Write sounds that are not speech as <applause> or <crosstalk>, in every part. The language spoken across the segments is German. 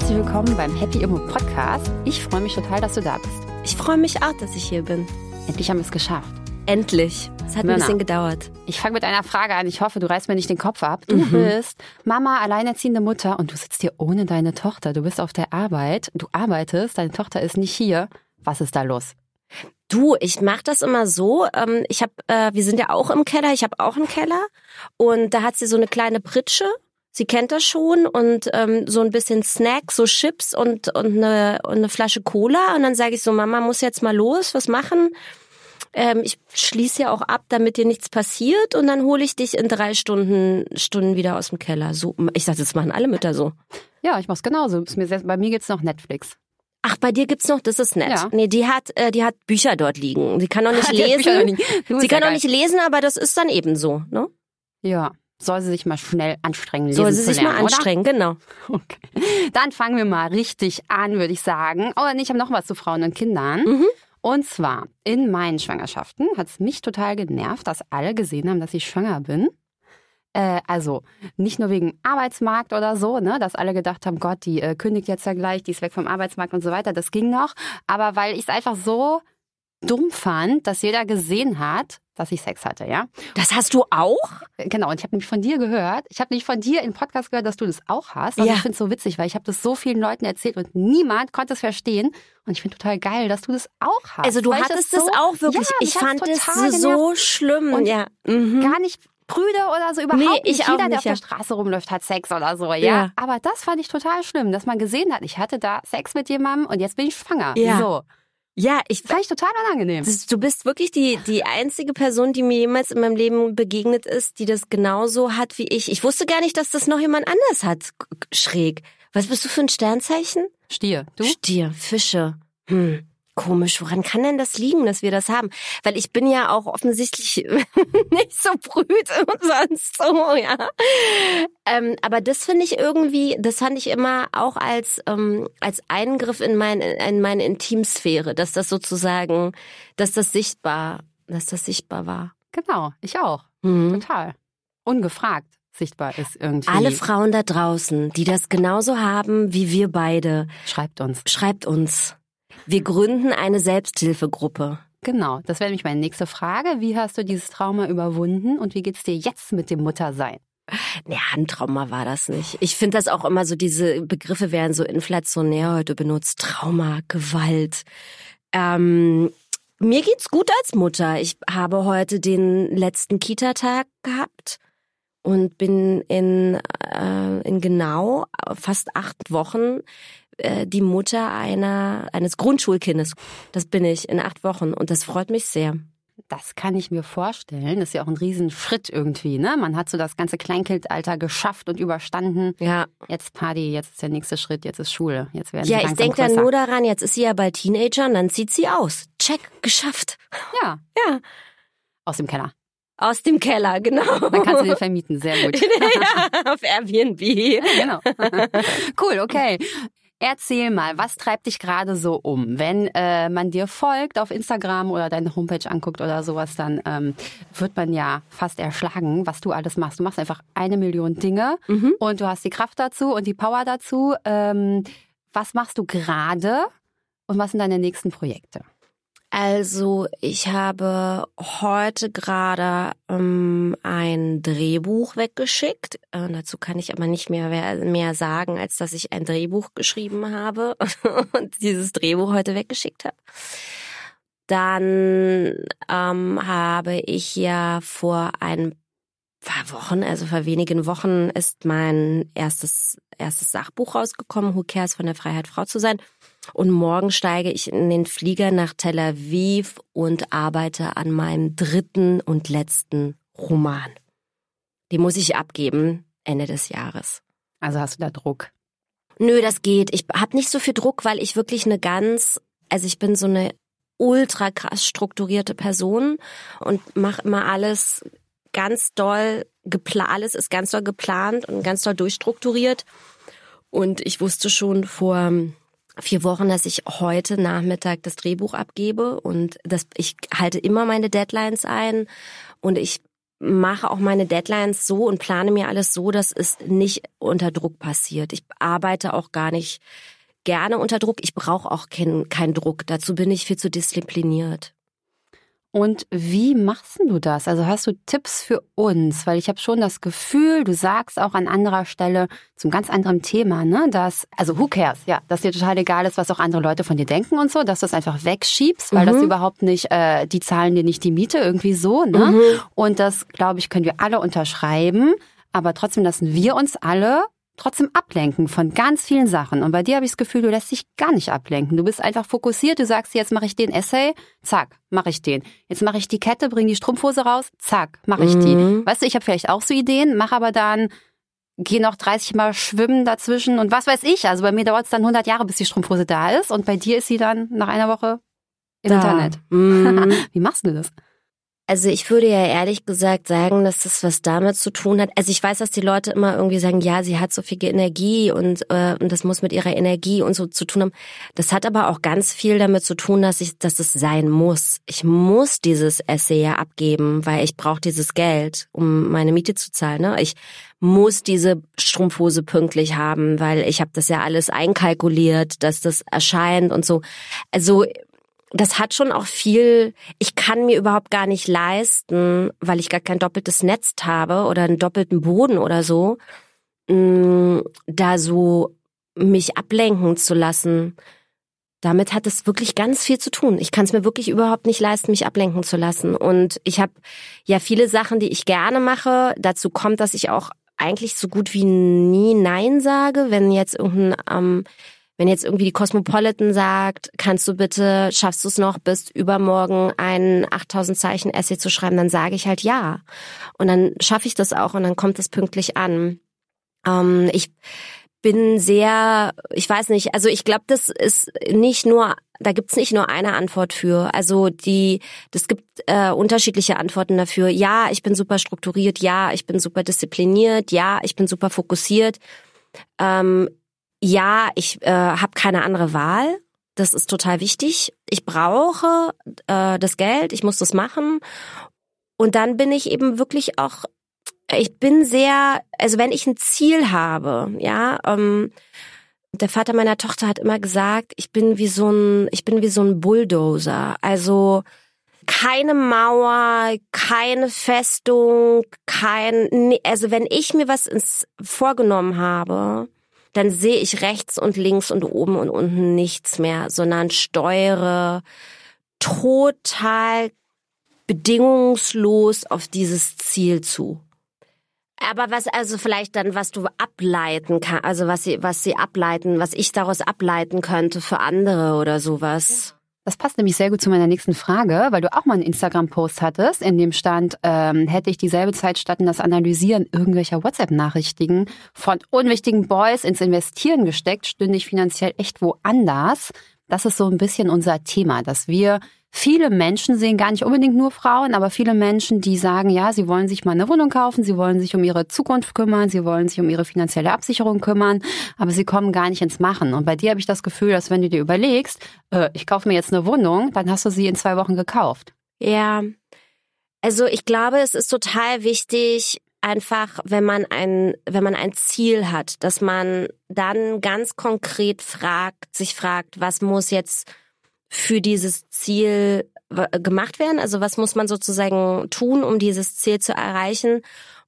herzlich willkommen beim Happy Immo Podcast. Ich freue mich total, dass du da bist. Ich freue mich auch, dass ich hier bin. Endlich haben wir es geschafft. Endlich. Es hat Männer. ein bisschen gedauert. Ich fange mit einer Frage an. Ich hoffe, du reißt mir nicht den Kopf ab. Du bist Mama, alleinerziehende Mutter und du sitzt hier ohne deine Tochter. Du bist auf der Arbeit. Du arbeitest. Deine Tochter ist nicht hier. Was ist da los? Du, ich mache das immer so. Ähm, ich habe, äh, wir sind ja auch im Keller. Ich habe auch einen Keller und da hat sie so eine kleine Pritsche. Sie kennt das schon und ähm, so ein bisschen Snacks, so Chips und und eine, und eine Flasche Cola und dann sage ich so, Mama muss jetzt mal los, was machen? Ähm, ich schließe ja auch ab, damit dir nichts passiert und dann hole ich dich in drei Stunden Stunden wieder aus dem Keller. So, ich sag, das machen alle Mütter so. Ja, ich mach's genauso. Bei mir gibt's noch Netflix. Ach, bei dir gibt's noch, das ist nett. Ja. Nee, die hat, äh, die hat Bücher dort liegen. Sie kann noch <laughs> nicht lesen. Sie ja kann noch nicht lesen, aber das ist dann eben so, ne? Ja, soll sie sich mal schnell anstrengen, Soll lesen sie zu sich lernen, mal anstrengen, genau. Oder? Okay. Dann fangen wir mal richtig an, würde ich sagen. Oh, und ich habe noch was zu Frauen und Kindern. Mhm. Und zwar, in meinen Schwangerschaften hat es mich total genervt, dass alle gesehen haben, dass ich schwanger bin. Äh, also nicht nur wegen Arbeitsmarkt oder so, ne, dass alle gedacht haben, Gott, die äh, kündigt jetzt ja gleich, die ist weg vom Arbeitsmarkt und so weiter. Das ging noch. Aber weil ich es einfach so dumm fand, dass jeder gesehen hat, dass ich Sex hatte, ja. Das hast du auch? Genau, und ich habe nämlich von dir gehört, ich habe nämlich von dir im Podcast gehört, dass du das auch hast. Und Ja. ich finde es so witzig, weil ich habe das so vielen Leuten erzählt und niemand konnte es verstehen. Und ich finde total geil, dass du das auch hast. Also du hattest das das so, auch wirklich. Ja, ich fand es total so schlimm. Und ja. Mhm. Gar nicht prüde oder so, überhaupt Nee, nicht. Jeder, der nicht, auf der. Straße rumläuft, hat Sex oder so, ja? Ja. Aber das fand ich total schlimm, dass man gesehen hat, ich hatte da Sex mit jemandem und jetzt bin ich schwanger. Ja. So. Ja, ich Fand ich total unangenehm. Du bist wirklich die, die einzige Person, die mir jemals in meinem Leben begegnet ist, die das genauso hat wie ich. Ich wusste gar nicht, dass das noch jemand anders hat. Schräg. Was bist du für ein Sternzeichen? Stier, du? Stier, Fische. Hm. Komisch, woran kann denn das liegen, dass wir das haben? Weil ich bin ja auch offensichtlich <laughs> nicht so brüd und sonst so, ja. Ähm, aber das finde ich irgendwie, das fand ich immer auch als, ähm, als Eingriff in, mein, in meine Intimsphäre, dass das sozusagen, dass das sichtbar, dass das sichtbar war. Genau, ich auch. Mhm. Total. Ungefragt sichtbar ist irgendwie. Alle Frauen da draußen, die das genauso haben wie wir beide, Schreibt uns. schreibt uns. Wir gründen eine Selbsthilfegruppe. Genau, das wäre nämlich meine nächste Frage. Wie hast du dieses Trauma überwunden und wie geht's dir jetzt mit dem Muttersein? Ja, ein Trauma war das nicht. Ich finde das auch immer so, diese Begriffe werden so inflationär heute benutzt. Trauma, Gewalt. Ähm, mir geht's gut als Mutter. Ich habe heute den letzten Kita-Tag gehabt und bin in, äh, in genau fast acht Wochen äh, die Mutter einer eines Grundschulkindes. Das bin ich in acht Wochen und das freut mich sehr. Das kann ich mir vorstellen. Das ist ja auch ein Riesenschritt irgendwie, ne? Man hat so das ganze Kleinkindalter geschafft und überstanden. Ja, Jetzt Party, jetzt ist der nächste Schritt, jetzt ist Schule. Jetzt werden ja ich denke dann nur daran, jetzt ist sie ja bald Teenager und dann zieht sie aus. Check, geschafft. Ja, Ja. aus dem Keller. Aus dem Keller, genau. Dann kannst du den vermieten. Sehr gut. <laughs> ja, auf Airbnb. genau. <laughs> cool, okay. Erzähl mal, was treibt dich gerade so um? Wenn äh, man dir folgt auf Instagram oder deine Homepage anguckt oder sowas, dann ähm, wird man ja fast erschlagen, was du alles machst. Du machst einfach eine Million Dinge Mhm. und du hast die Kraft dazu und die Power dazu. Ähm, was machst du gerade und was sind deine nächsten Projekte? Also, ich habe heute gerade ähm, ein Drehbuch weggeschickt. Äh, dazu kann ich aber nicht mehr, mehr sagen, als dass ich ein Drehbuch geschrieben habe <laughs> und dieses Drehbuch heute weggeschickt habe. Dann ähm, habe ich ja vor ein paar Wochen, also vor wenigen Wochen, ist mein erstes, erstes Sachbuch rausgekommen, Who Cares von der Freiheit, Frau zu sein. Und morgen steige ich in den Flieger nach Tel Aviv und arbeite an meinem dritten und letzten Roman. Den muss ich abgeben Ende des Jahres. Also hast du da Druck? Nö, das geht. Ich habe nicht so viel Druck, weil ich wirklich eine ganz, also ich bin so eine ultra krass strukturierte Person und mache immer alles ganz doll geplant, alles ist ganz doll geplant und ganz doll durchstrukturiert. Und ich wusste schon vor vier Wochen, dass ich heute Nachmittag das Drehbuch abgebe und das, ich halte immer meine Deadlines ein und ich mache auch meine Deadlines so und plane mir alles so, dass es nicht unter Druck passiert. Ich arbeite auch gar nicht gerne unter Druck. Ich brauche auch keinen kein Druck. Dazu bin ich viel zu diszipliniert. Und wie machst du das? Also hast du Tipps für uns? Weil ich habe schon das Gefühl, du sagst auch an anderer Stelle zum ganz anderen Thema, ne, dass, also who cares, ja, dass dir total egal ist, was auch andere Leute von dir denken und so, dass du es einfach wegschiebst, weil mhm. das überhaupt nicht, äh, die zahlen dir nicht die Miete irgendwie so, ne? Mhm. Und das, glaube ich, können wir alle unterschreiben. Aber trotzdem lassen wir uns alle trotzdem ablenken von ganz vielen Sachen. Und bei dir habe ich das Gefühl, du lässt dich gar nicht ablenken. Du bist einfach fokussiert. Du sagst, jetzt mache ich den Essay, zack, mache ich den. Jetzt mache ich die Kette, bring die Strumpfhose raus, zack, mache ich die. Mhm. Weißt du, ich habe vielleicht auch so Ideen, mache aber dann gehe noch 30 Mal schwimmen dazwischen und was weiß ich. Also bei mir dauert es dann 100 Jahre, bis die Strumpfhose da ist. Und bei dir ist sie dann nach einer Woche im da. Internet. Mm. <laughs> Wie machst du das? Also ich würde ja ehrlich gesagt sagen, dass das was damit zu tun hat. Also ich weiß, dass die Leute immer irgendwie sagen, ja, sie hat so viel Energie und, äh, und das muss mit ihrer Energie und so zu tun haben. Das hat aber auch ganz viel damit zu tun, dass ich, dass es sein muss. Ich muss dieses Essay ja abgeben, weil ich brauche dieses Geld, um meine Miete zu zahlen. Ne? Ich muss diese Strumpfhose pünktlich haben, weil ich habe das ja alles einkalkuliert, dass das erscheint und so. Also das hat schon auch viel, ich kann mir überhaupt gar nicht leisten, weil ich gar kein doppeltes Netz habe oder einen doppelten Boden oder so, mm, da so mich ablenken zu lassen. Damit hat es wirklich ganz viel zu tun. Ich kann es mir wirklich überhaupt nicht leisten, mich ablenken zu lassen. Und ich habe ja viele Sachen, die ich gerne mache. Dazu kommt, dass ich auch eigentlich so gut wie nie Nein sage, wenn jetzt irgendein ähm, wenn jetzt irgendwie die Cosmopolitan sagt, kannst du bitte, schaffst du es noch bis übermorgen ein 8000 Zeichen Essay zu schreiben, dann sage ich halt ja. Und dann schaffe ich das auch und dann kommt es pünktlich an. Ähm, ich bin sehr, ich weiß nicht, also ich glaube, das ist nicht nur, da gibt's nicht nur eine Antwort für. Also die, das gibt äh, unterschiedliche Antworten dafür. Ja, ich bin super strukturiert, ja, ich bin super diszipliniert, ja, ich bin super fokussiert. Ähm, ja, ich äh, habe keine andere Wahl. Das ist total wichtig. Ich brauche äh, das Geld, ich muss das machen. Und dann bin ich eben wirklich auch, ich bin sehr, also wenn ich ein Ziel habe, ja, ähm, der Vater meiner Tochter hat immer gesagt, ich bin wie so ein, ich bin wie so ein Bulldozer. Also keine Mauer, keine Festung, kein, also wenn ich mir was ins vorgenommen habe, dann sehe ich rechts und links und oben und unten nichts mehr, sondern steuere total bedingungslos auf dieses Ziel zu. Aber was also vielleicht dann, was du ableiten kannst, also was sie, was sie ableiten, was ich daraus ableiten könnte für andere oder sowas. Das passt nämlich sehr gut zu meiner nächsten Frage, weil du auch mal einen Instagram-Post hattest, in dem stand, ähm, hätte ich dieselbe Zeit statt in das Analysieren irgendwelcher WhatsApp-Nachrichten von unwichtigen Boys ins Investieren gesteckt, stünde ich finanziell echt woanders. Das ist so ein bisschen unser Thema, dass wir viele Menschen sehen, gar nicht unbedingt nur Frauen, aber viele Menschen, die sagen, ja, sie wollen sich mal eine Wohnung kaufen, sie wollen sich um ihre Zukunft kümmern, sie wollen sich um ihre finanzielle Absicherung kümmern, aber sie kommen gar nicht ins Machen. Und bei dir habe ich das Gefühl, dass wenn du dir überlegst, äh, ich kaufe mir jetzt eine Wohnung, dann hast du sie in zwei Wochen gekauft. Ja. Also ich glaube, es ist total wichtig, einfach, wenn man ein, wenn man ein Ziel hat, dass man dann ganz konkret fragt, sich fragt, was muss jetzt für dieses Ziel gemacht werden? Also was muss man sozusagen tun, um dieses Ziel zu erreichen?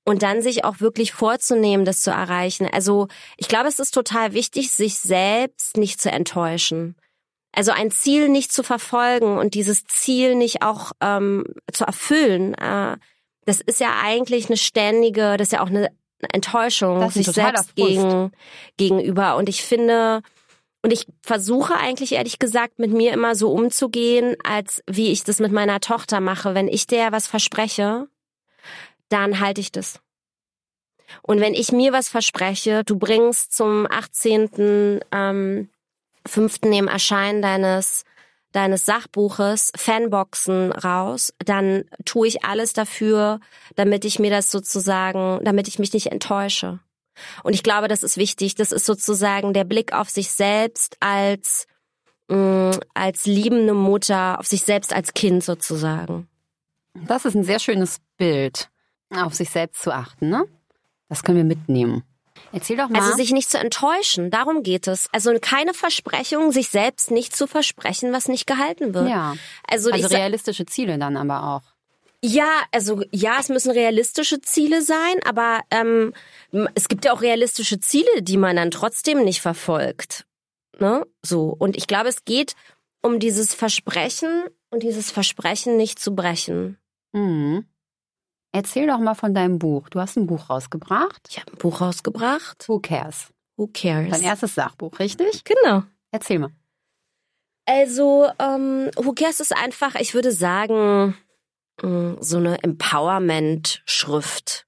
Und dann sich auch wirklich vorzunehmen, das zu erreichen. Also ich glaube, es ist total wichtig, sich selbst nicht zu enttäuschen. Also ein Ziel nicht zu verfolgen und dieses Ziel nicht auch ähm, zu erfüllen, äh, das ist ja eigentlich eine ständige, das ist ja auch eine Enttäuschung sich selbst gegen, gegenüber. Und ich finde, und ich versuche eigentlich ehrlich gesagt mit mir immer so umzugehen, als wie ich das mit meiner Tochter mache. Wenn ich der was verspreche, dann halte ich das. Und wenn ich mir was verspreche, du bringst zum 18. Ähm, 5. im Erscheinen deines deines Sachbuches Fanboxen raus, dann tue ich alles dafür, damit ich mir das sozusagen, damit ich mich nicht enttäusche. Und ich glaube, das ist wichtig. Das ist sozusagen der Blick auf sich selbst als, mh, mm, als liebende Mutter, auf sich selbst als Kind sozusagen. Das ist ein sehr schönes Bild. Auf sich selbst zu achten, ne? Das können wir mitnehmen. Erzähl doch mal. Also sich nicht zu enttäuschen, darum geht es. Also keine Versprechung, sich selbst nicht zu versprechen, was nicht gehalten wird. ja. Also, Also realistische Ziele dann aber auch. Ja, also ja, es müssen realistische Ziele sein, aber ähm, es gibt ja auch realistische Ziele, die man dann trotzdem nicht verfolgt. Ne? So. Und ich glaube, es geht um dieses Versprechen und dieses Versprechen nicht zu brechen. Mhm. Erzähl doch mal von deinem Buch. Du hast ein Buch rausgebracht. Ich habe ein Buch rausgebracht. Who cares? Who cares? Dein erstes Sachbuch, richtig? Genau. Erzähl mal. Also, ähm, Who Cares ist einfach, ich würde sagen, so eine Empowerment-Schrift.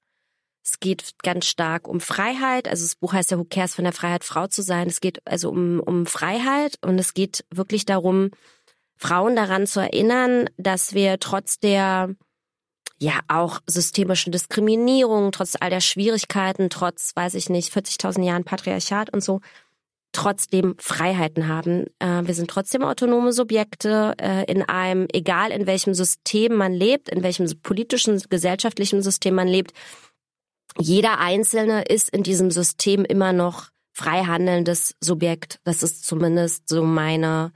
Es geht ganz stark um Freiheit. Also das Buch heißt ja Who Cares von der Freiheit, Frau zu sein. Es geht also um, um Freiheit und es geht wirklich darum, Frauen daran zu erinnern, dass wir trotz der ja auch systemischen Diskriminierung, trotz all der Schwierigkeiten, trotz, weiß ich nicht, 40.000 Jahren Patriarchat und so, trotzdem Freiheiten haben. Äh, wir sind trotzdem autonome Subjekte äh, in einem, egal in welchem System man lebt, in welchem politischen, gesellschaftlichen System man lebt, jeder Einzelne ist in diesem System immer noch frei handelndes Subjekt. Das ist zumindest so meine,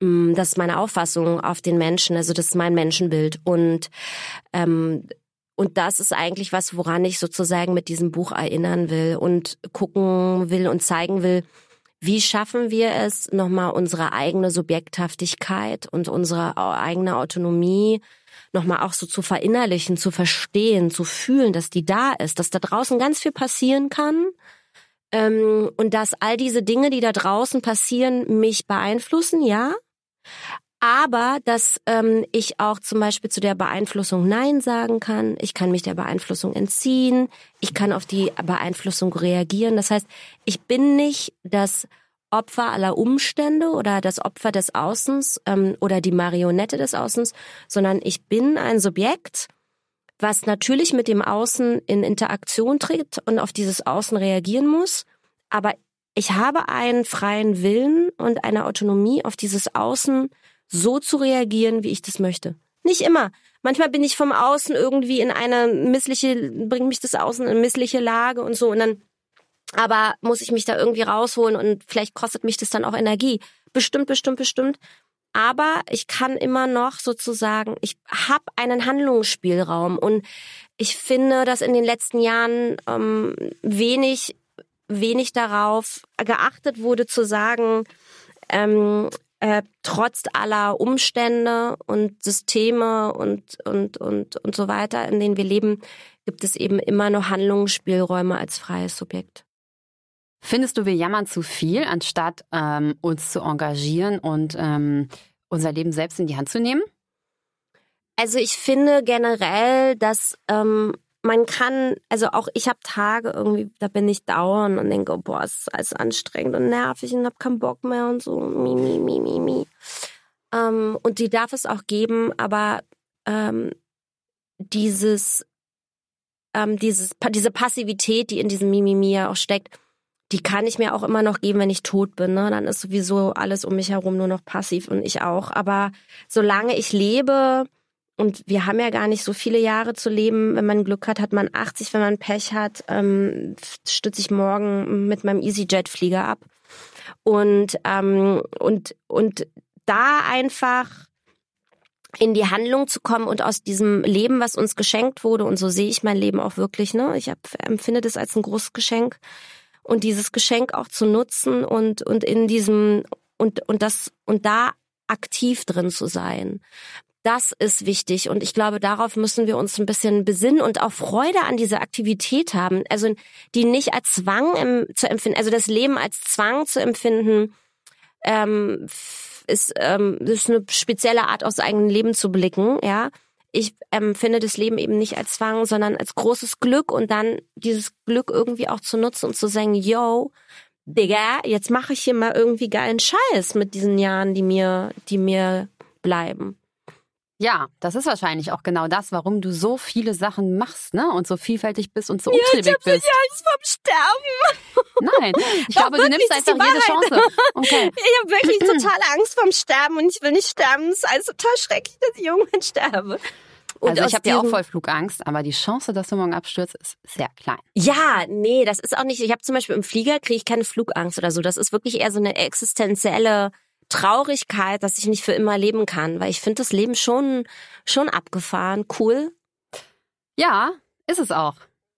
mh, das ist meine Auffassung auf den Menschen. Also das ist mein Menschenbild und ähm, und das ist eigentlich was, woran ich sozusagen mit diesem Buch erinnern will und gucken will und zeigen will, wie schaffen wir es, nochmal unsere eigene Subjekthaftigkeit und unsere eigene Autonomie nochmal auch so zu verinnerlichen, zu verstehen, zu fühlen, dass die da ist, dass da draußen ganz viel passieren kann ähm, und dass all diese Dinge, die da draußen passieren, mich beeinflussen, ja, aber dass ähm, ich auch zum Beispiel zu der Beeinflussung Nein sagen kann. Ich kann mich der Beeinflussung entziehen. Ich kann auf die Beeinflussung reagieren. Das heißt, ich bin nicht das Opfer aller Umstände oder das Opfer des Außens ähm, oder die Marionette des Außens, sondern ich bin ein Subjekt, was natürlich mit dem Außen in Interaktion tritt und auf dieses Außen reagieren muss. Aber ich habe einen freien Willen und eine Autonomie, auf dieses Außen so zu reagieren, wie ich das möchte. Nicht immer. Manchmal bin ich vom Außen irgendwie in eine missliche, bringt mich das Außen in eine missliche Lage und so und dann, aber muss ich mich da irgendwie rausholen und vielleicht kostet mich das dann auch Energie. Bestimmt, bestimmt, bestimmt. Aber ich kann immer noch sozusagen, ich habe einen Handlungsspielraum und ich finde, dass in den letzten Jahren ähm, wenig, wenig darauf geachtet wurde zu sagen, ähm, äh, trotz aller Umstände und Systeme und, und, und, und so weiter, in denen wir leben, gibt es eben immer noch Handlungsspielräume als freies Subjekt. Findest du, wir jammern zu viel, anstatt ähm, uns zu engagieren und ähm, unser Leben selbst in die Hand zu nehmen? Also ich finde generell, dass ähm, man kann, also auch ich habe Tage irgendwie, da bin ich dauernd und denke, boah, ist alles anstrengend und nervig und hab keinen Bock mehr und so, mi, mi, mi, mi, mi. Ähm, und die darf es auch geben, aber ähm, dieses, ähm, dieses, diese Passivität, die in diesem Mimimi ja auch steckt, die kann ich mir auch immer noch geben, wenn ich tot bin. Ne? Dann ist sowieso alles um mich herum nur noch passiv und ich auch. Aber solange ich lebe, und wir haben ja gar nicht so viele Jahre zu leben. Wenn man Glück hat, hat man 80. Wenn man Pech hat, ähm, stütze ich morgen mit meinem EasyJet-Flieger ab. Und, ähm, und, und da einfach in die Handlung zu kommen und aus diesem Leben, was uns geschenkt wurde, und so sehe ich mein Leben auch wirklich, ne? Ich hab, empfinde das als ein großes Geschenk. Und dieses Geschenk auch zu nutzen und, und in diesem, und, und das, und da aktiv drin zu sein. Das ist wichtig und ich glaube, darauf müssen wir uns ein bisschen besinnen und auch Freude an dieser Aktivität haben. Also die nicht als Zwang im, zu empfinden, also das Leben als Zwang zu empfinden, ähm, ist, ähm, ist eine spezielle Art aus eigenem Leben zu blicken, ja. Ich empfinde das Leben eben nicht als Zwang, sondern als großes Glück und dann dieses Glück irgendwie auch zu nutzen und zu sagen, yo, Digga, jetzt mache ich hier mal irgendwie geilen Scheiß mit diesen Jahren, die mir, die mir bleiben. Ja, das ist wahrscheinlich auch genau das, warum du so viele Sachen machst, ne? Und so vielfältig bist und so umtriebig bist. Angst vorm Sterben. Nein, ich <laughs> Doch, glaube, du nimmst einfach jede Chance. Okay. <laughs> Ich habe wirklich <clears throat> totale Angst vorm Sterben und ich will nicht sterben. Es ist alles total schrecklich, dass ich irgendwann sterbe. Und also ich habe ja auch voll Flugangst, aber die Chance, dass du morgen abstürzt, ist sehr klein. Ja, nee, das ist auch nicht. Ich habe zum Beispiel im Flieger kriege ich keine Flugangst oder so. Das ist wirklich eher so eine existenzielle Traurigkeit, dass ich nicht für immer leben kann, weil ich finde das Leben schon schon abgefahren, cool. Ja, ist es auch.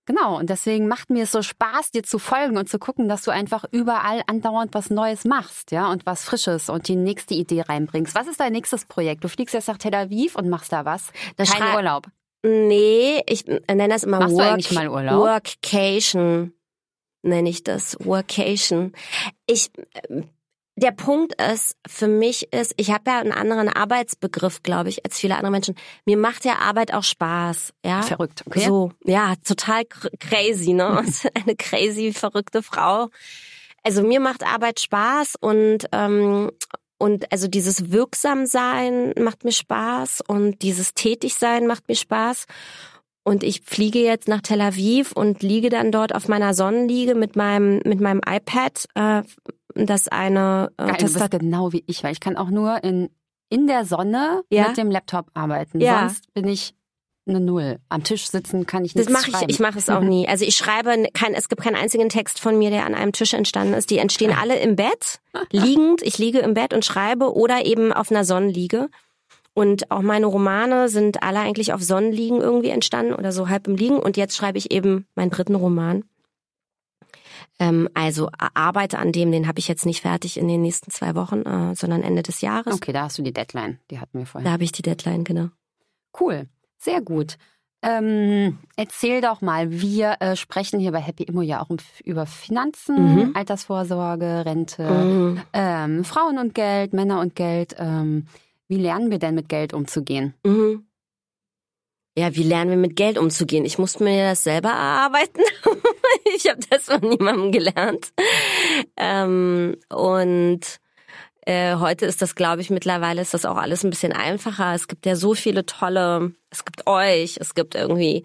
Genau, und deswegen macht mir es so Spaß, dir zu folgen und zu gucken, dass du einfach überall andauernd was Neues machst, ja, und was Frisches und die nächste Idee reinbringst. Was ist dein nächstes Projekt? Du fliegst jetzt nach Tel Aviv und machst da was? Da Kein Urlaub. Nee, ich nenne das immer Machst du Work, eigentlich mal Urlaub? Workcation nenne ich das. Workation. Ich der Punkt ist, für mich ist, ich habe ja einen anderen Arbeitsbegriff, glaube ich, als viele andere Menschen. Mir macht ja Arbeit auch Spaß, ja. Verrückt, okay? So, ja, total cr- crazy, ne? <laughs> Eine crazy, verrückte Frau. Also mir macht Arbeit Spaß und ähm, und also dieses Wirksamsein macht mir Spaß und dieses Tätigsein macht mir Spaß. Und ich fliege jetzt nach Tel Aviv und liege dann dort auf meiner Sonnenliege mit meinem mit meinem iPad, äh, das eine äh, Geil, du bist genau wie ich, weil ich kann auch nur in, in der Sonne Ja. mit dem Laptop arbeiten. Ja. Sonst bin ich eine Null. Am Tisch sitzen kann ich Das nichts mache ich, ich mache es auch nie. <laughs> Also ich schreibe kein, es gibt keinen einzigen Text von mir, der an einem Tisch entstanden ist. Die entstehen <laughs> alle im Bett, liegend. Ich liege im Bett und schreibe oder eben auf einer Sonnenliege. Und auch meine Romane sind alle eigentlich auf Sonnenliegen irgendwie entstanden oder so halb im Liegen. Und jetzt schreibe ich eben meinen dritten Roman. Ähm, also arbeite an dem, den habe ich jetzt nicht fertig in den nächsten zwei Wochen, äh, sondern Ende des Jahres. Okay, da hast du die Deadline. Die hatten wir vorhin. Da habe ich die Deadline, genau. Cool, sehr gut. Ähm, erzähl doch mal, wir äh, sprechen hier bei Happy Immo ja auch um, über Finanzen, Mhm. Altersvorsorge, Rente, Mhm. ähm, Frauen und Geld, Männer und Geld. Ähm, wie lernen wir denn mit Geld umzugehen? Mhm. Ja, wie lernen wir mit Geld umzugehen? Ich musste mir das selber erarbeiten. <laughs> ich habe das von niemandem gelernt. Ähm, und äh, heute ist das, glaube ich, mittlerweile ist das auch alles ein bisschen einfacher. Es gibt ja so viele tolle, es gibt euch, es gibt irgendwie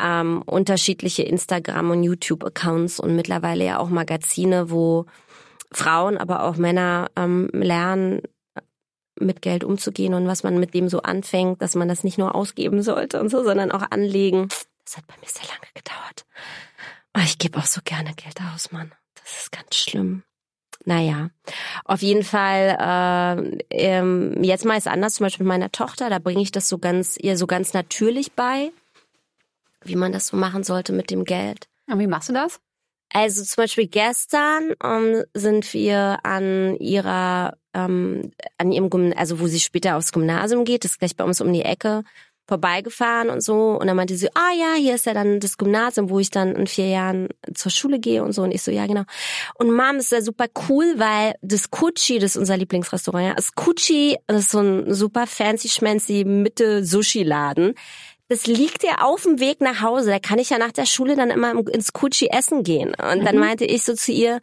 ähm, unterschiedliche Instagram- und YouTube-Accounts und mittlerweile ja auch Magazine, wo Frauen, aber auch Männer ähm, lernen, mit Geld umzugehen und was man mit dem so anfängt, dass man das nicht nur ausgeben sollte und so, sondern auch anlegen. Das hat bei mir sehr lange gedauert. Aber ich gebe auch so gerne Geld aus, Mann. Das ist ganz schlimm. Naja, auf jeden Fall, äh, ähm, jetzt mal ist anders, zum Beispiel mit meiner Tochter, da bringe ich das so ganz, ihr so ganz natürlich bei, wie man das so machen sollte mit dem Geld. Und wie machst du das? Also zum Beispiel gestern ähm, sind wir an ihrer, ähm, an ihrem Gymnasium, also wo sie später aufs Gymnasium geht, das ist gleich bei uns um die Ecke, vorbeigefahren und so. Und dann meinte sie, ah ja, hier ist ja dann das Gymnasium, wo ich dann in vier Jahren zur Schule gehe und so. Und ich so, ja genau. Und Mom, ist ja super cool, weil das Kuchi, das ist unser Lieblingsrestaurant, ja, das Kuchi, das ist so ein super fancy schmancy Mitte-Sushi-Laden. Das liegt ja auf dem Weg nach Hause. Da kann ich ja nach der Schule dann immer ins Kutschi essen gehen. Und dann Mhm. meinte ich so zu ihr,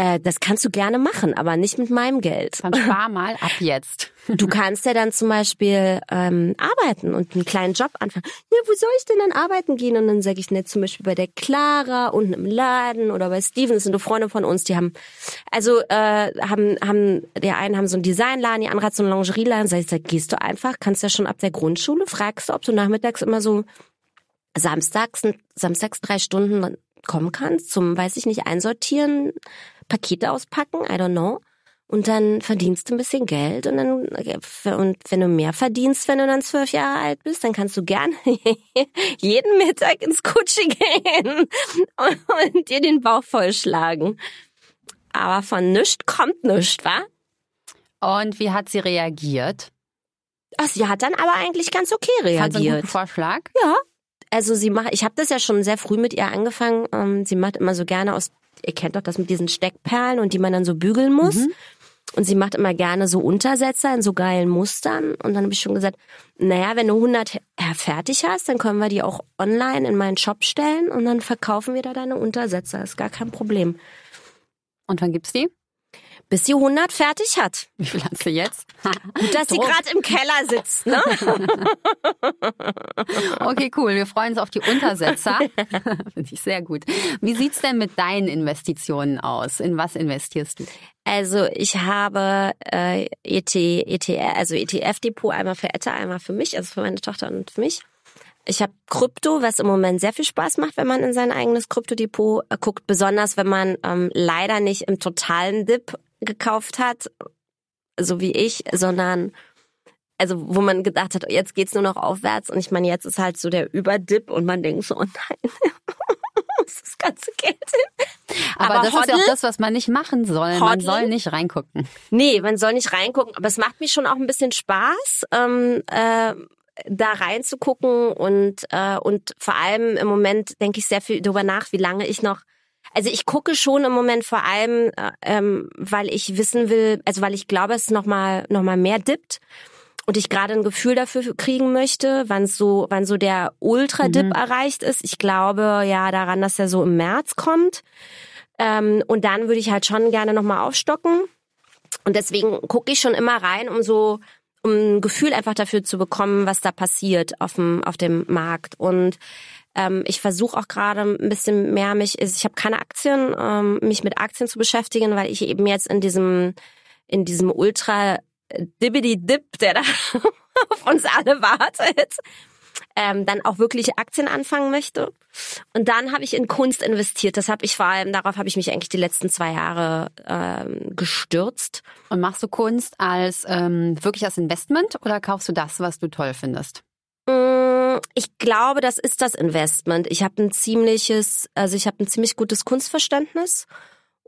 äh, das kannst du gerne machen, aber nicht mit meinem Geld. Dann spar mal ab jetzt. <laughs> Du kannst ja dann zum Beispiel ähm, arbeiten und einen kleinen Job anfangen. Ja, wo soll ich denn dann arbeiten gehen? Und dann sage ich nicht zum Beispiel bei der Clara unten im Laden oder bei Steven. Das sind nur Freunde von uns, die haben, also äh, haben, haben, der einen haben so einen Designladen, die andere hat so einen Lingerieladen. Sag ich, sag, gehst du einfach, kannst ja schon ab der Grundschule, fragst du, ob du nachmittags immer so samstags, samstags drei Stunden kommen kannst zum, weiß ich nicht, einsortieren, Pakete auspacken, I don't know. Und dann verdienst du ein bisschen Geld und dann und wenn du mehr verdienst, wenn du dann zwölf Jahre alt bist, dann kannst du gerne <laughs> jeden Mittag ins Kutschi gehen und, <laughs> und dir den Bauch vollschlagen. Aber von nichts kommt nichts, wa? Und wie hat sie reagiert? Ach, sie hat dann aber eigentlich ganz okay Fand sie einen reagiert. guten Vorschlag? Ja. Also sie macht, ich habe das ja schon sehr früh mit ihr angefangen. Ähm, sie macht immer so gerne aus, ihr kennt doch das mit diesen Steckperlen und die man dann so bügeln muss. Mhm. Und sie macht immer gerne so Untersetzer in so geilen Mustern. Und dann habe ich schon gesagt, naja, wenn du 100 her- fertig hast, dann können wir die auch online in meinen Shop stellen und dann verkaufen wir da deine Untersetzer. Ist gar kein Problem. Und wann gibt's die? Bis sie 100 fertig hat. Wie viel hast du jetzt? <laughs> Gut, dass sie gerade im Keller sitzt, ne? <laughs> Okay, cool. Wir freuen uns auf die Untersetzer. <laughs> Finde ich sehr gut. Wie sieht's denn mit deinen Investitionen aus? In was investierst du? Also ich habe äh, ET, ETF, also ETF-Depot einmal für Etta, einmal für mich, also für meine Tochter und für mich. Ich habe Krypto, was im Moment sehr viel Spaß macht, wenn man in sein eigenes Kryptodepot äh, guckt, besonders wenn man ähm, leider nicht im totalen Dip gekauft hat, so wie ich, sondern also wo man gedacht hat, jetzt geht's nur noch aufwärts und ich meine, jetzt ist halt so der Überdip und man denkt so, <laughs> oh nein, <laughs> ist das ganze Geld hin? Aber, Aber das ist ja auch Hoddle- das, was man nicht machen soll. Man Hoddle? soll nicht reingucken. Nee, man soll nicht reingucken, aber es macht mir schon auch ein bisschen Spaß, ähm, äh, da reinzugucken und äh, und vor allem im Moment denke ich sehr viel darüber nach, wie lange ich noch. Also ich gucke schon im Moment vor allem, äh, ähm, weil ich wissen will, also weil ich glaube, es noch mal noch mal mehr dippt und ich gerade ein Gefühl dafür kriegen möchte, wann so wann so der Ultra-Dip Mhm. erreicht ist. Ich glaube ja daran, dass er so im März kommt. Ähm, und dann würde ich halt schon gerne noch mal aufstocken. Und deswegen gucke ich schon immer rein, um so um ein Gefühl einfach dafür zu bekommen, was da passiert auf dem auf dem Markt. Und ähm, ich versuche auch gerade ein bisschen mehr mich, ich habe keine Aktien, ähm, mich mit Aktien zu beschäftigen, weil ich eben jetzt in diesem in diesem Ultra Dibbidi Dip, der da <laughs> auf uns alle wartet, ähm, dann auch wirklich Aktien anfangen möchte. Und dann habe ich in Kunst investiert. Das habe ich vor allem, darauf habe ich mich eigentlich die letzten zwei Jahre ähm, gestürzt. Und machst du Kunst als ähm, wirklich als Investment oder kaufst du das, was du toll findest? Mm, Ich glaube, das ist das Investment. Ich habe ein ziemliches, also ich habe ein ziemlich gutes Kunstverständnis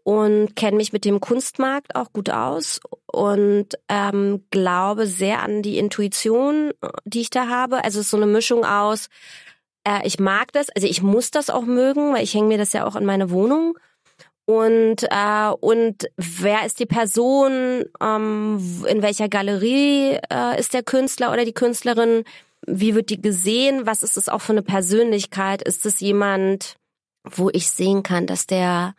und kenne mich mit dem Kunstmarkt auch gut aus und ähm, glaube sehr an die Intuition, die ich da habe. Also es ist so eine Mischung aus, äh, ich mag das, also ich muss das auch mögen, weil ich hänge mir das ja auch in meine Wohnung. Und äh, und wer ist die Person? Ähm, in welcher Galerie äh, ist der Künstler oder die Künstlerin? Wie wird die gesehen? Was ist es auch für eine Persönlichkeit? Ist es jemand, wo ich sehen kann, dass der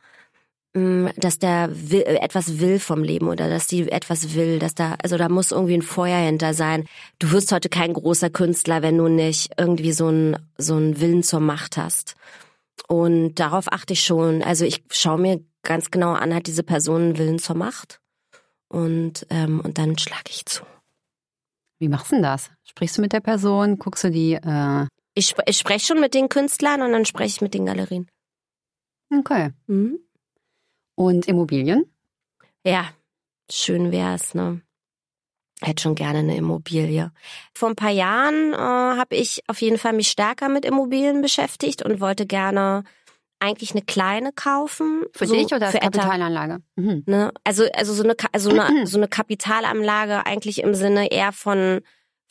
mh, dass der will, äh, etwas will vom Leben oder dass die etwas will, dass da, also da muss irgendwie ein Feuer hinter sein. Du wirst heute kein großer Künstler, wenn du nicht irgendwie so einen so einen Willen zur Macht hast. Und darauf achte ich schon. Also ich schaue mir ganz genau an, hat diese Person einen Willen zur Macht? Und, ähm, und dann schlage ich zu. Wie machst du denn das? Sprichst du mit der Person? Guckst du die? Äh, Ich, sp ich spreche schon mit den Künstlern und dann spreche ich mit den Galerien. okay. Mhm. Und Immobilien? Ja, schön wär's, ne? Hätte schon gerne eine Immobilie. Vor ein paar Jahren äh, habe ich auf jeden Fall mich stärker mit Immobilien beschäftigt und wollte gerne eigentlich eine kleine kaufen. Für so dich oder als. Kapitalanlage? Mhm. Ne? Also, also so eine, also eine, <clears throat> so eine Kapitalanlage eigentlich im Sinne eher von,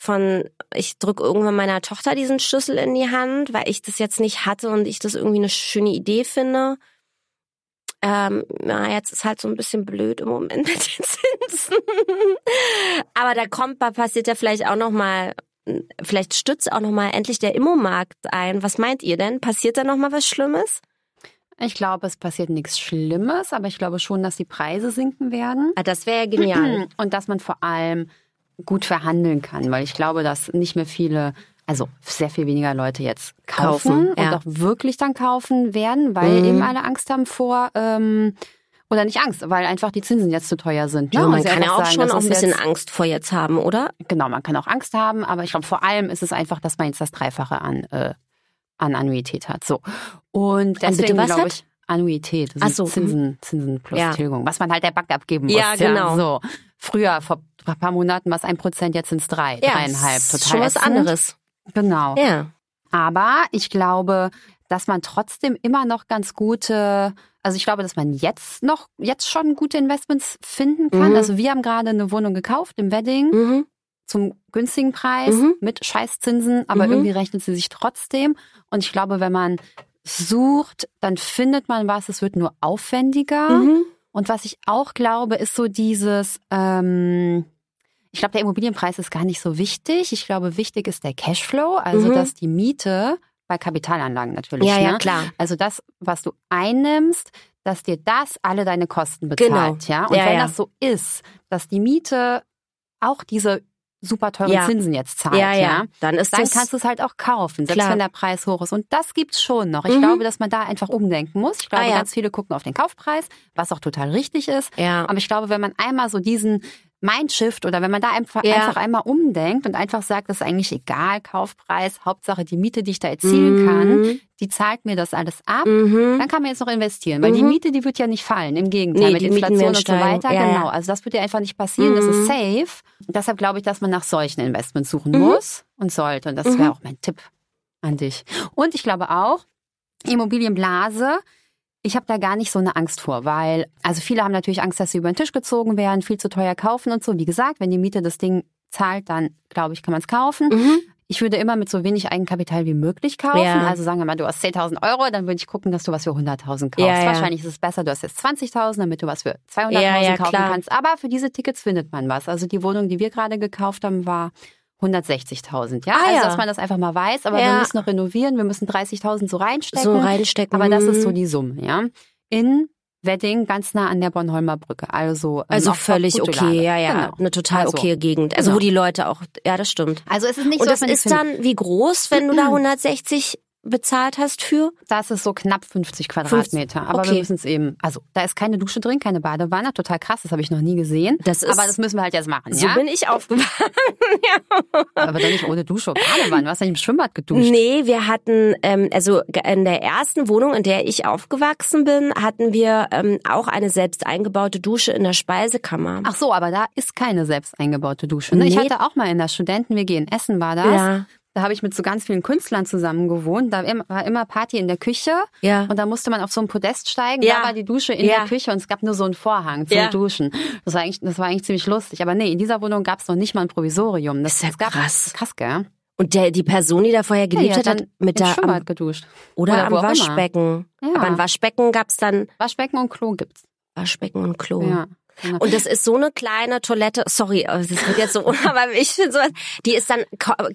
von, ich drücke irgendwann meiner Tochter diesen Schlüssel in die Hand, weil ich das jetzt nicht hatte und ich das irgendwie eine schöne Idee finde. Ähm, na, jetzt ist halt so ein bisschen blöd im Moment mit den Zinsen. <laughs> Aber da kommt, passiert ja vielleicht auch noch mal, vielleicht stützt auch noch mal endlich der Immomarkt ein. Was meint ihr denn? Passiert da noch mal was Schlimmes? Ich glaube, es passiert nichts Schlimmes, aber ich glaube schon, dass die Preise sinken werden. Ah, das wäre ja genial. <clears throat> Und dass man vor allem gut verhandeln kann, weil ich glaube, dass nicht mehr viele, also sehr viel weniger Leute jetzt kaufen, Kaufen, ja. und auch wirklich dann kaufen werden, weil Mhm. eben alle Angst haben vor, ähm, oder nicht Angst, weil einfach die Zinsen jetzt zu teuer sind. Ne? Ja, man sie kann ja auch sagen, schon auch ein bisschen Angst vor jetzt haben, oder? Genau, man kann auch Angst haben, aber ich glaube, vor allem ist es einfach, dass man jetzt das Dreifache an, äh, an Annuität hat. So. Und deswegen glaube ich, Annuität, das Ach so, mhm. Zinsen, Zinsen plus Ja. Tilgung, was man halt der Bank abgeben muss. Ja, genau. So. Früher, vor ein paar Monaten war es ein Prozent, jetzt sind es drei, dreieinhalb. ist Total schon was ätzend. anderes. Genau. Ja. Aber ich glaube, dass man trotzdem immer noch ganz gute, also ich glaube, dass man jetzt noch, jetzt schon gute Investments finden kann. Mhm. Also wir haben gerade eine Wohnung gekauft im Wedding Mhm. zum günstigen Preis Mhm. mit Scheißzinsen, aber Mhm. irgendwie rechnet sie sich trotzdem. Und ich glaube, wenn man sucht, dann findet man was, es wird nur aufwendiger. Mhm. Und was ich auch glaube, ist so dieses, ähm, ich glaube, der Immobilienpreis ist gar nicht so wichtig. Ich glaube, wichtig ist der Cashflow, also Mhm. dass die Miete bei Kapitalanlagen natürlich. Ja, ja, ne? klar. Also das, was du einnimmst, dass dir das alle deine Kosten bezahlt, Genau. ja? Und Ja, wenn ja. das so ist, dass die Miete auch diese super teuren Ja. Zinsen jetzt zahlt, ja, ja, ja, dann ist dann kannst du es halt auch kaufen, selbst Klar. wenn der Preis hoch ist. Und das gibt's schon noch. Ich Mhm. glaube, dass man da einfach umdenken muss. Ich glaube, Ah, ganz viele gucken auf den Kaufpreis, was auch total richtig ist. ja. Aber ich glaube, wenn man einmal so diesen Mindshift oder wenn man da einfach, Ja. einfach einmal umdenkt und einfach sagt, das ist eigentlich egal, Kaufpreis, Hauptsache die Miete, die ich da erzielen kann, Mhm. die zahlt mir das alles ab. Mhm. Dann kann man jetzt noch investieren, weil die Mhm. Miete, die wird ja nicht fallen. Im Gegenteil, Nee, mit die Inflation und so weiter. Ja, ja. genau. Also das wird ja einfach nicht passieren. Das Mhm. ist safe. Und deshalb glaube ich, dass man nach solchen Investments suchen Mhm. muss und sollte. Und das Mhm. wäre auch mein Tipp an dich. Und ich glaube auch, Immobilienblase, ich habe da gar nicht so eine Angst vor, weil, also viele haben natürlich Angst, dass sie über den Tisch gezogen werden, viel zu teuer kaufen und so. Wie gesagt, wenn die Miete das Ding zahlt, dann glaube ich, kann man es kaufen. Mhm. Ich würde immer mit so wenig Eigenkapital wie möglich kaufen. Ja. Also sagen wir mal, du hast 10.000 Euro, dann würde ich gucken, dass du was für 100.000 kaufst. Ja, ja. Wahrscheinlich ist es besser, du hast jetzt 20.000, damit du was für 200.000 Ja, ja, kaufen klar. kannst. Aber für diese Tickets findet man was. Also die Wohnung, die wir gerade gekauft haben, war 160.000. Ja, Ah, also ja. dass man das einfach mal weiß. Aber wir Ja. müssen noch renovieren, wir müssen 30.000 so reinstecken. So reinstecken. Aber das ist so Mhm. die Summe, ja. In Wedding, ganz nah an der Bornholmer Brücke. Also, ähm, Also völlig okay, Lage. ja, ja. Genau. Eine total Also, okay Gegend. Also genau. wo die Leute auch, ja, das stimmt. Also es ist nicht Und so, das dass man ist dann wie groß, wenn du da <clears throat> 160 bezahlt hast für? Das ist so knapp 50 Quadratmeter. Aber okay. wir müssen es eben, also da ist keine Dusche drin, keine Badewanne. Total krass, das habe ich noch nie gesehen. Das ist- aber das müssen wir halt jetzt machen, So ja? bin ich aufgewachsen. <laughs> Aber dann nicht ohne Dusche, Badewanne. Du hast ja nicht im Schwimmbad geduscht. Nee, wir hatten, ähm, also in der ersten Wohnung, in der ich aufgewachsen bin, hatten wir ähm, auch eine selbst eingebaute Dusche in der Speisekammer. Ach so, aber da ist keine selbst eingebaute Dusche. Ne? Ich Nee. hatte auch mal in der Studenten-WG in Essen war das. Ja. Da habe ich mit so ganz vielen Künstlern zusammen gewohnt. Da war immer Party in der Küche. Ja. Und da musste man auf so ein Podest steigen. Ja. Da war die Dusche in Ja. der Küche und es gab nur so einen Vorhang zum Ja. Duschen. Das war, eigentlich, das war eigentlich ziemlich lustig. Aber nee, in dieser Wohnung gab es noch nicht mal ein Provisorium. Das, Ist ja gab, krass. Krass, gell? Und der, die Person, die da vorher Ja, die gelebt hat hat, mit der Schwimmbad am, geduscht. oder, oder am. Waschbecken. Ja. Aber ein Waschbecken gab's dann Waschbecken und Klo gibt's. Waschbecken und Klo. Ja. Genau. Und das ist so eine kleine Toilette. Sorry, das wird jetzt so, <laughs> aber ich finde sowas. Die ist dann,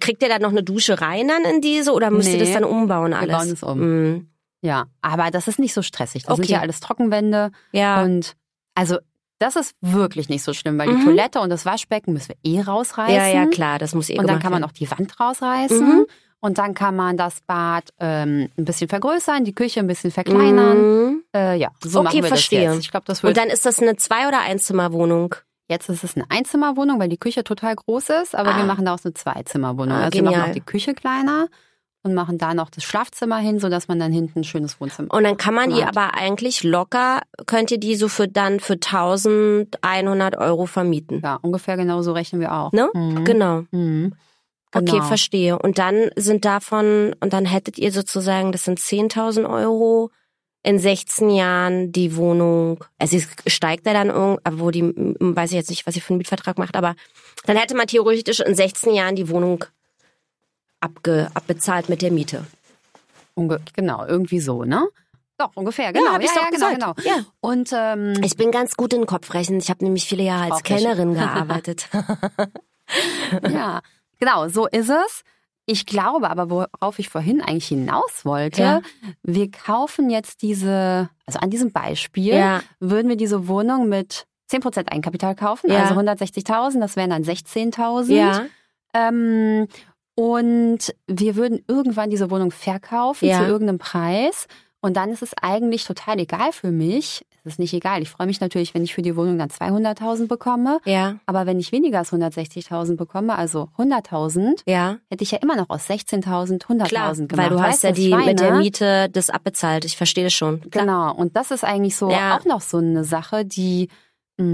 kriegt ihr da noch eine Dusche rein dann in diese oder müsst ihr Nee, das dann umbauen wir alles? bauen es um. Mm. Ja, aber das ist nicht so stressig. Das sind Okay. ja alles Trockenwände. Ja. Und also das ist wirklich nicht so schlimm, weil die Mhm. Toilette und das Waschbecken müssen wir eh rausreißen. ja, ja, klar, das muss eh Und dann kann man auch die Wand rausreißen. Mhm. Und dann kann man das Bad ähm, ein bisschen vergrößern, die Küche ein bisschen verkleinern. Mhm. Äh, ja, so Okay, machen wir verstehe. das jetzt. Ich glaube, das wird Und dann ist das eine Zwei- oder Einzimmerwohnung. jetzt ist es eine Einzimmerwohnung, weil die Küche total groß ist, aber Ah. wir machen daraus eine Zweizimmerwohnung. Ah, also wir machen genial. auch die Küche kleiner und machen da noch das Schlafzimmer hin, sodass man dann hinten ein schönes Wohnzimmer Und dann kann man die Right. aber eigentlich locker, könnt ihr die so für dann für 1100 Euro vermieten. Ja, ungefähr genauso rechnen wir auch. Ne? Mhm. Genau. Mhm. Okay, Genau. verstehe. Und dann sind davon, und dann hättet ihr sozusagen, das sind 10.000 Euro in 16 Jahren die Wohnung, also es steigt ja dann irgend, aber wo die, weiß ich jetzt nicht, was ihr für einen Mietvertrag macht, aber dann hätte man theoretisch in 16 Jahren die Wohnung abge, abbezahlt mit der Miete. Unge genau, irgendwie so, ne? Doch, ungefähr, genau. hab ich doch genau, gesagt. genau. Ja. Und ähm, Ich bin ganz gut in Kopfrechnen. Ich habe nämlich viele Jahre als. Kellnerin <laughs> gearbeitet. ja, genau, so ist es. Ich glaube aber, worauf ich vorhin eigentlich hinaus wollte, Ja. wir kaufen jetzt diese, also an diesem Beispiel, Ja. würden wir diese Wohnung mit 10% Eigenkapital kaufen, Ja. also 160.000, das wären dann 16.000. ja, Ähm, und wir würden irgendwann diese Wohnung verkaufen zu irgendeinem Preis. Und dann ist es eigentlich total egal für mich. Es ist nicht egal. Ich freue mich natürlich, wenn ich für die Wohnung dann 200.000 bekomme. ja, Aber wenn ich weniger als 160.000 bekomme, also 100.000, ja. hätte ich ja immer noch aus 16.000 Klar, 100.000 gemacht. weil du hast Weißt ja die mit der? Miete das abbezahlt. Ich verstehe das schon. Klar. Genau. Und das ist eigentlich so Ja. auch noch so eine Sache, die, mh,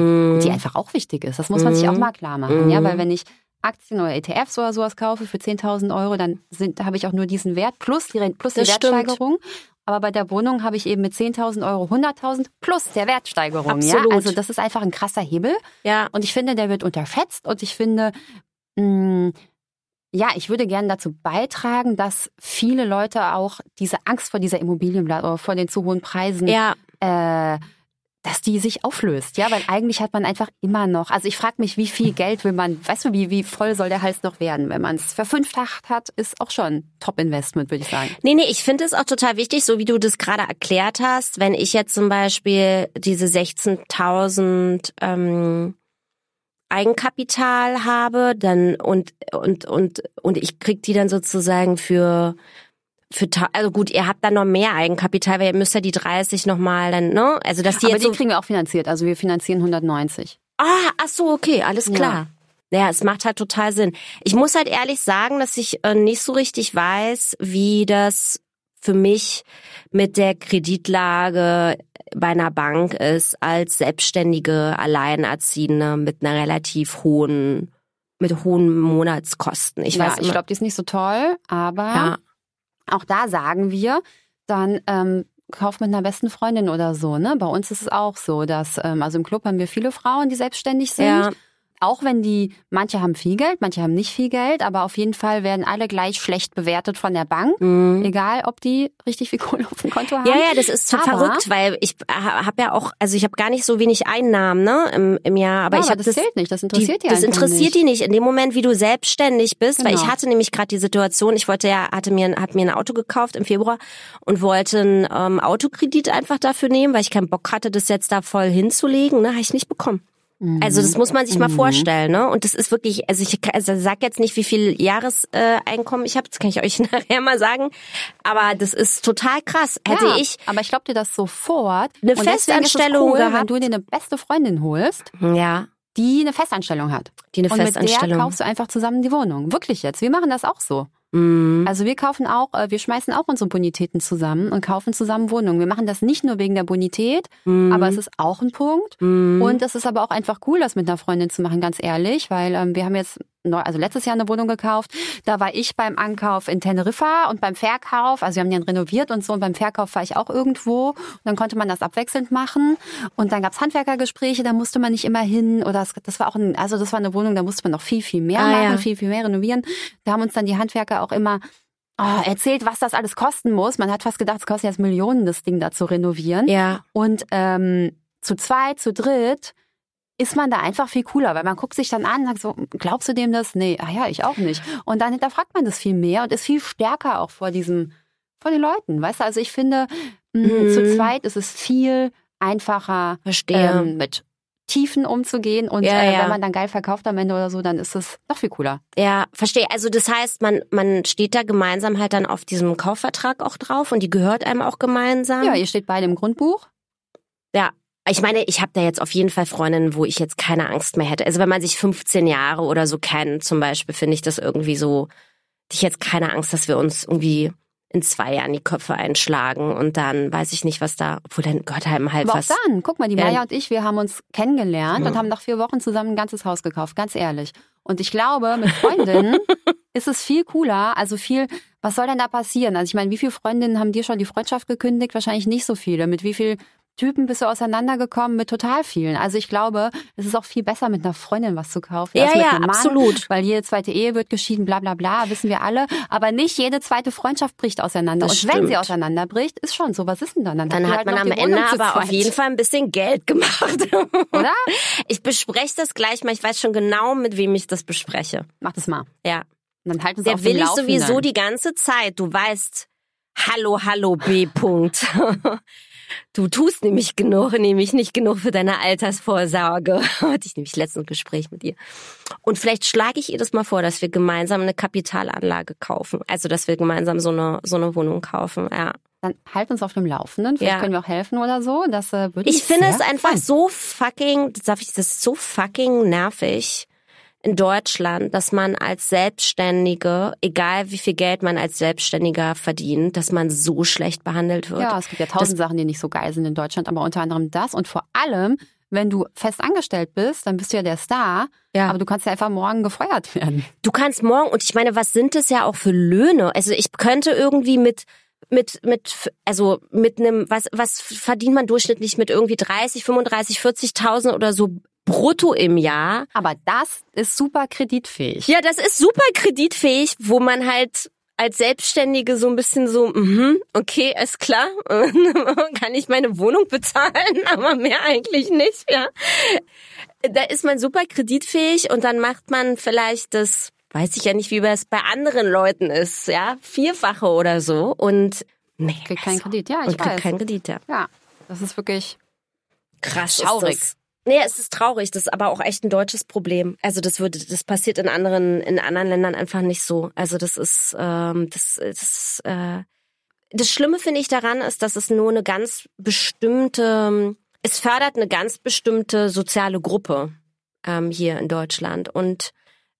Mhm. die einfach auch wichtig ist. Das muss man sich Mhm. auch mal klar machen. Mhm. Ja, weil wenn ich Aktien oder ETFs oder sowas kaufe für 10.000 Euro, dann sind, da habe ich auch nur diesen Wert plus die, plus die Das stimmt. Aber bei der Wohnung habe ich eben mit 10.000 Euro 100.000 plus der Wertsteigerung. Absolut. Ja? Also das ist einfach ein krasser Hebel. Ja, Und ich finde, der wird unterschätzt und ich finde, mh, ja, ich würde gerne dazu beitragen, dass viele Leute auch diese Angst vor dieser Immobilienblase oder vor den zu hohen Preisen ja, äh, dass die sich auflöst, ja, weil eigentlich hat man einfach immer noch, also ich frage mich, wie viel Geld will man, weißt du, wie, wie voll soll der Hals noch werden? Wenn man es verfünffacht hat, ist auch schon Top-Investment, würde ich sagen. Nee, nee, ich finde es auch total wichtig, so wie du das gerade erklärt hast, wenn ich jetzt zum Beispiel diese 16.000 ähm, Eigenkapital habe, dann und und und und ich krieg die dann sozusagen für für also gut, ihr habt dann noch mehr Eigenkapital, weil ihr müsst ja die 30 nochmal dann, ne? Also dass die Aber jetzt die so, kriegen wir auch finanziert, also wir finanzieren 190. Ah, ach so, okay, alles klar. Ja. es macht halt total Sinn. Ich muss halt ehrlich sagen, dass ich äh, nicht so richtig weiß, wie das für mich mit der Kreditlage bei einer Bank ist als selbstständige Alleinerziehende mit einer relativ hohen mit hohen Monatskosten. Ich ja, weiß, ich glaube, die ist nicht so toll, aber ja. Auch da sagen wir, dann ähm, kauf mit einer besten Freundin oder so. Ne? Bei uns ist es auch so, dass ähm, also im Club haben wir viele Frauen, die selbstständig sind. Ja. Auch wenn die, manche haben viel Geld, manche haben nicht viel Geld, aber auf jeden Fall werden alle gleich schlecht bewertet von der Bank. Mhm. Egal, ob die richtig viel <laughs> Kohle auf dem Konto haben. Ja, ja, das ist Aber- verrückt, weil ich habe ja auch, also ich habe gar nicht so wenig Einnahmen ne, im, im Jahr, aber Ja, ich aber habe das zählt nicht, das interessiert die Das einfach interessiert nicht. die nicht. In dem Moment, wie du selbstständig bist, weil Genau. ich hatte nämlich gerade die Situation, ich wollte ja, hatte mir, hab mir ein Auto gekauft im Februar und wollte einen ähm, Autokredit einfach dafür nehmen, weil ich keinen Bock hatte, das jetzt da voll hinzulegen. Ne, habe ich nicht bekommen. Mhm. Also das muss man sich mal vorstellen, ne? Und das ist wirklich, also ich also sag jetzt nicht, wie viel Jahreseinkommen Einkommen ich habe, das kann ich euch <laughs> nachher mal sagen, aber das ist total krass. Hätte ja, ich, aber ich glaube dir das sofort. Eine Und Festanstellung cool, wenn gehabt. du dir eine beste Freundin holst, ja, die eine Festanstellung hat. die eine Und mit der Festanstellung. kaufst du einfach zusammen die Wohnung. Wirklich jetzt. Wir machen das auch so. Mhm. Also wir kaufen auch, äh, wir schmeißen auch unsere Bonitäten zusammen und kaufen zusammen Wohnungen. Wir machen das nicht nur wegen der Bonität, Mhm. aber es ist auch ein Punkt. Mhm. Und es ist aber auch einfach cool, das mit einer Freundin zu machen, ganz ehrlich, weil ähm, wir haben jetzt also letztes Jahr eine Wohnung gekauft. Da war ich beim Ankauf in Teneriffa und beim Verkauf, also wir haben den renoviert und so, und beim Verkauf war ich auch irgendwo. Und dann konnte man das abwechselnd machen. Und dann gab's Handwerkergespräche, da musste man nicht immer hin. Oder das, das war auch ein, also das war eine Wohnung, da musste man noch viel, viel mehr Ah, machen, ja. viel, viel mehr renovieren. Da haben uns dann die Handwerker auch immer oh, erzählt, was das alles kosten muss. Man hat fast gedacht, es kostet jetzt Millionen, das Ding da zu renovieren. ja. Und ähm, zu zweit, zu dritt ist man da einfach viel cooler, weil man guckt sich dann an und sagt so, glaubst du dem das? Nee, ah ja, ich auch nicht. Und dann hinterfragt man das viel mehr und ist viel stärker auch vor diesem, vor den Leuten, weißt du? Also ich finde, mh, Mhm. zu zweit ist es viel einfacher, Verstehe. ähm, mit Tiefen umzugehen und Ja, äh, ja. wenn man dann geil verkauft am Ende oder so, dann ist es noch viel cooler. Ja, verstehe. Also das heißt, man man steht da gemeinsam halt dann auf diesem Kaufvertrag auch drauf und die gehört einem auch gemeinsam. Ja, ihr steht beide im Grundbuch. Ja. Ich meine, ich habe da jetzt auf jeden Fall Freundinnen, wo ich jetzt keine Angst mehr hätte. Also wenn man sich 15 Jahre oder so kennt, zum Beispiel, finde ich das irgendwie so, hätte ich jetzt keine Angst, dass wir uns irgendwie in zwei Jahren die Köpfe einschlagen und dann weiß ich nicht, was da, obwohl dann gehört einem halt Aber was. auch dann, guck mal, die Ja. Maya und ich, wir haben uns kennengelernt Ja. und haben nach vier Wochen zusammen ein ganzes Haus gekauft, ganz ehrlich. Und ich glaube, mit Freundinnen <laughs> ist es viel cooler, also viel, was soll denn da passieren? Also ich meine, wie viele Freundinnen haben dir schon die Freundschaft gekündigt? Wahrscheinlich nicht so viele. Mit wie viel Typen bist du auseinandergekommen? Mit total vielen. Also ich glaube, es ist auch viel besser, mit einer Freundin was zu kaufen. Ja, als mit ja, Mann, absolut. Weil jede zweite Ehe wird geschieden, bla bla bla, wissen wir alle. Aber nicht jede zweite Freundschaft bricht auseinander. Das und wenn sie stimmt. auseinanderbricht, ist schon so. Was ist denn dann? Dann, Dann hat halt man am Ende aber auf jeden Fall ein bisschen Geld gemacht. <laughs> Oder? Ich bespreche das gleich mal. Ich weiß schon genau, mit wem ich das bespreche. Mach das mal. Ja. Dann halten sie Der auf will ich sowieso die ganze Zeit. Du weißt, hallo, hallo, B. Punkt. <laughs> Du tust nämlich genug, nämlich nicht genug für deine Altersvorsorge. <laughs> Hatte ich nämlich letztens ein Gespräch mit ihr. Und vielleicht schlage ich ihr das mal vor, dass wir gemeinsam eine Kapitalanlage kaufen. Also, dass wir gemeinsam so eine, so eine Wohnung kaufen, ja. Dann halt uns auf dem Laufenden. Vielleicht Ja. können wir auch helfen oder so. Das äh, würde Ich mich finde es einfach freuen. so fucking, darf ich, das ist so fucking nervig in Deutschland, dass man als Selbstständige, egal wie viel Geld man als Selbstständiger verdient, dass man so schlecht behandelt wird. Ja, es gibt ja tausend Sachen, die nicht so geil sind in Deutschland, aber unter anderem das. Und vor allem, wenn du fest angestellt bist, dann bist du ja der Star. Ja. Aber du kannst ja einfach morgen gefeuert werden. Du kannst morgen, und ich meine, was sind das ja auch für Löhne? Also ich könnte irgendwie mit mit mit also mit einem was was verdient man durchschnittlich mit irgendwie 30, 35, 40.000 oder so brutto im Jahr? Aber das ist super kreditfähig. Ja, das ist super kreditfähig, wo man halt als Selbstständige so ein bisschen so, mhm, okay, ist klar, <laughs> kann ich meine Wohnung bezahlen, <laughs> aber mehr eigentlich nicht, ja. Da ist man super kreditfähig und dann macht man vielleicht das, weiß ich ja nicht, wie es bei anderen Leuten ist, ja, vierfache oder so und nee, kriegt keinen Kredit, ja, ich und weiß. kriegt keinen Kredit, ja. Ja, das ist wirklich Krass. Traurig. Ist das. Nee, es ist traurig. Das ist aber auch echt ein deutsches Problem. Also das würde, das passiert in anderen, in anderen Ländern einfach nicht so. Also das ist, ähm, das, das, äh, das Schlimme finde ich daran ist, dass es nur eine ganz bestimmte, es fördert eine ganz bestimmte soziale Gruppe ähm, hier in Deutschland und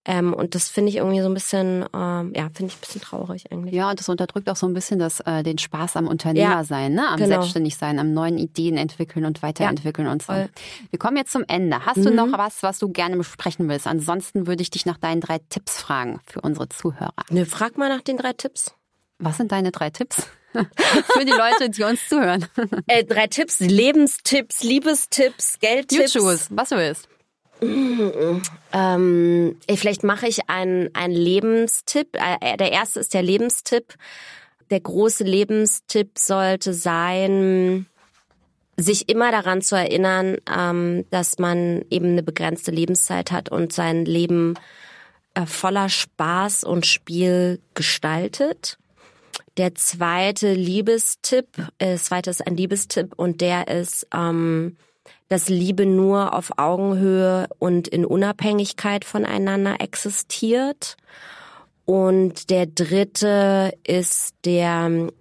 ähm, und das finde ich irgendwie so ein bisschen, ähm, ja, finde ich ein bisschen traurig eigentlich. Ja, und das unterdrückt auch so ein bisschen das, äh, den Spaß am Unternehmer sein, ne? am genau. Selbstständigsein, am neuen Ideen entwickeln und weiterentwickeln und so. voll. Wir kommen jetzt zum Ende. Hast du Mhm. noch was, was du gerne besprechen willst? Ansonsten würde ich dich nach deinen drei Tipps fragen für unsere Zuhörer. Ne, frag mal nach den drei Tipps. Was sind deine drei Tipps <laughs> für die Leute, die uns zuhören? Äh, drei Tipps, Lebenstipps, Liebestipps, Geldtipps. YouTube, was du willst. Ähm, vielleicht mache ich einen, einen Lebenstipp. Äh, Der erste ist der Lebenstipp. Der große Lebenstipp sollte sein, sich immer daran zu erinnern, ähm, dass man eben eine begrenzte Lebenszeit hat und sein Leben äh, voller Spaß und Spiel gestaltet. Der zweite Liebestipp, äh, das zweite ist ein Liebestipp und der ist, ähm, dass Liebe nur auf Augenhöhe und in Unabhängigkeit voneinander existiert. Und der dritte ist der ähm,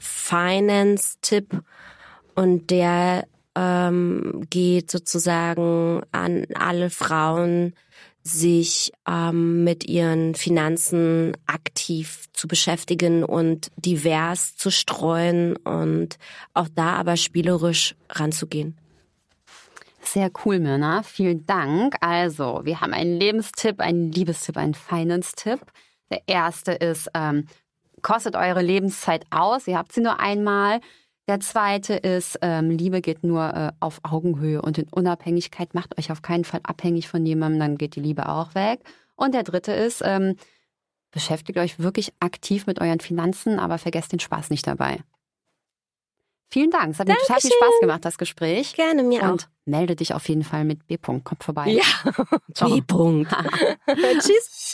Finance-Tipp und der ähm, geht sozusagen an alle Frauen, sich ähm, mit ihren Finanzen aktiv zu beschäftigen und divers zu streuen und auch da aber spielerisch ranzugehen. Sehr cool, Mirna. Vielen Dank. Also, wir haben einen Lebenstipp, einen Liebestipp, einen Finance-Tipp. Der erste ist, ähm, kostet eure Lebenszeit aus. Ihr habt sie nur einmal. Der zweite ist, ähm, Liebe geht nur äh, auf Augenhöhe und in Unabhängigkeit. Macht euch auf keinen Fall abhängig von jemandem, dann geht die Liebe auch weg. Und der dritte ist, ähm, beschäftigt euch wirklich aktiv mit euren Finanzen, aber vergesst den Spaß nicht dabei. Vielen Dank. Es hat mir total viel Dankeschön. Spaß gemacht, das Gespräch. Gerne, mir Und melde dich auf jeden Fall mit B. -Punkt. Kommt vorbei. auch. Ja. <laughs> G-Punkt. <laughs> <laughs> Tschüss.